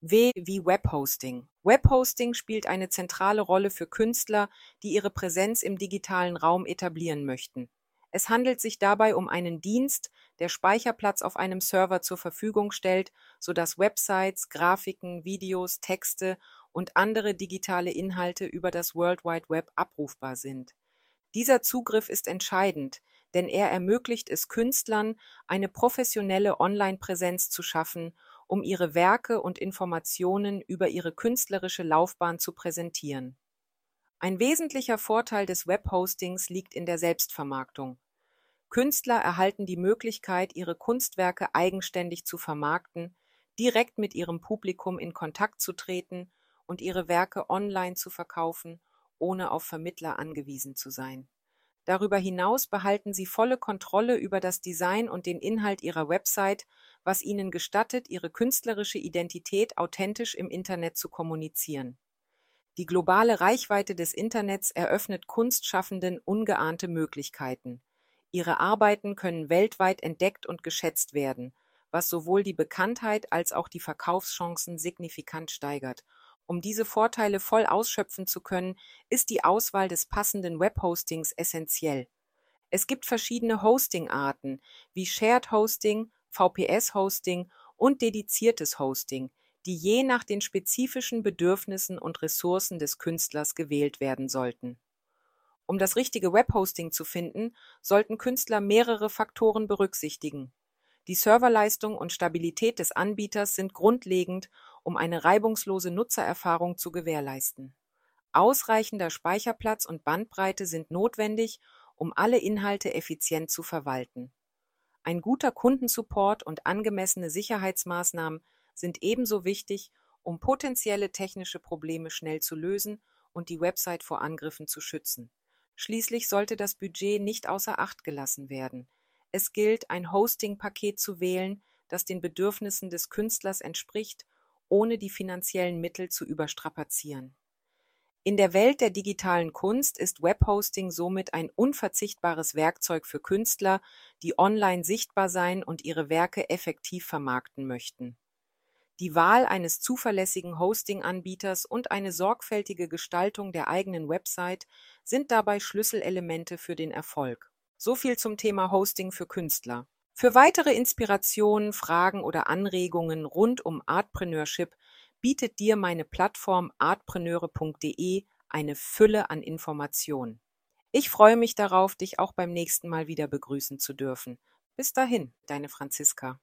W wie Webhosting. Webhosting spielt eine zentrale Rolle für Künstler, die ihre Präsenz im digitalen Raum etablieren möchten. Es handelt sich dabei um einen Dienst, der Speicherplatz auf einem Server zur Verfügung stellt, sodass Websites, Grafiken, Videos, Texte und andere digitale Inhalte über das World Wide Web abrufbar sind. Dieser Zugriff ist entscheidend, denn er ermöglicht es Künstlern, eine professionelle Online-Präsenz zu schaffen um ihre Werke und Informationen über ihre künstlerische Laufbahn zu präsentieren. Ein wesentlicher Vorteil des Webhostings liegt in der Selbstvermarktung. Künstler erhalten die Möglichkeit, ihre Kunstwerke eigenständig zu vermarkten, direkt mit ihrem Publikum in Kontakt zu treten und ihre Werke online zu verkaufen, ohne auf Vermittler angewiesen zu sein. Darüber hinaus behalten sie volle Kontrolle über das Design und den Inhalt ihrer Website was ihnen gestattet, ihre künstlerische Identität authentisch im Internet zu kommunizieren. Die globale Reichweite des Internets eröffnet Kunstschaffenden ungeahnte Möglichkeiten. Ihre Arbeiten können weltweit entdeckt und geschätzt werden, was sowohl die Bekanntheit als auch die Verkaufschancen signifikant steigert. Um diese Vorteile voll ausschöpfen zu können, ist die Auswahl des passenden Webhostings essentiell. Es gibt verschiedene Hosting-Arten wie Shared Hosting, VPS-Hosting und dediziertes Hosting, die je nach den spezifischen Bedürfnissen und Ressourcen des Künstlers gewählt werden sollten. Um das richtige Webhosting zu finden, sollten Künstler mehrere Faktoren berücksichtigen. Die Serverleistung und Stabilität des Anbieters sind grundlegend, um eine reibungslose Nutzererfahrung zu gewährleisten. Ausreichender Speicherplatz und Bandbreite sind notwendig, um alle Inhalte effizient zu verwalten. Ein guter Kundensupport und angemessene Sicherheitsmaßnahmen sind ebenso wichtig, um potenzielle technische Probleme schnell zu lösen und die Website vor Angriffen zu schützen. Schließlich sollte das Budget nicht außer Acht gelassen werden. Es gilt, ein Hosting-Paket zu wählen, das den Bedürfnissen des Künstlers entspricht, ohne die finanziellen Mittel zu überstrapazieren. In der Welt der digitalen Kunst ist Webhosting somit ein unverzichtbares Werkzeug für Künstler, die online sichtbar sein und ihre Werke effektiv vermarkten möchten. Die Wahl eines zuverlässigen Hosting-Anbieters und eine sorgfältige Gestaltung der eigenen Website sind dabei Schlüsselelemente für den Erfolg. So viel zum Thema Hosting für Künstler. Für weitere Inspirationen, Fragen oder Anregungen rund um Artpreneurship bietet dir meine Plattform artpreneure.de eine Fülle an Informationen. Ich freue mich darauf, dich auch beim nächsten Mal wieder begrüßen zu dürfen. Bis dahin, deine Franziska.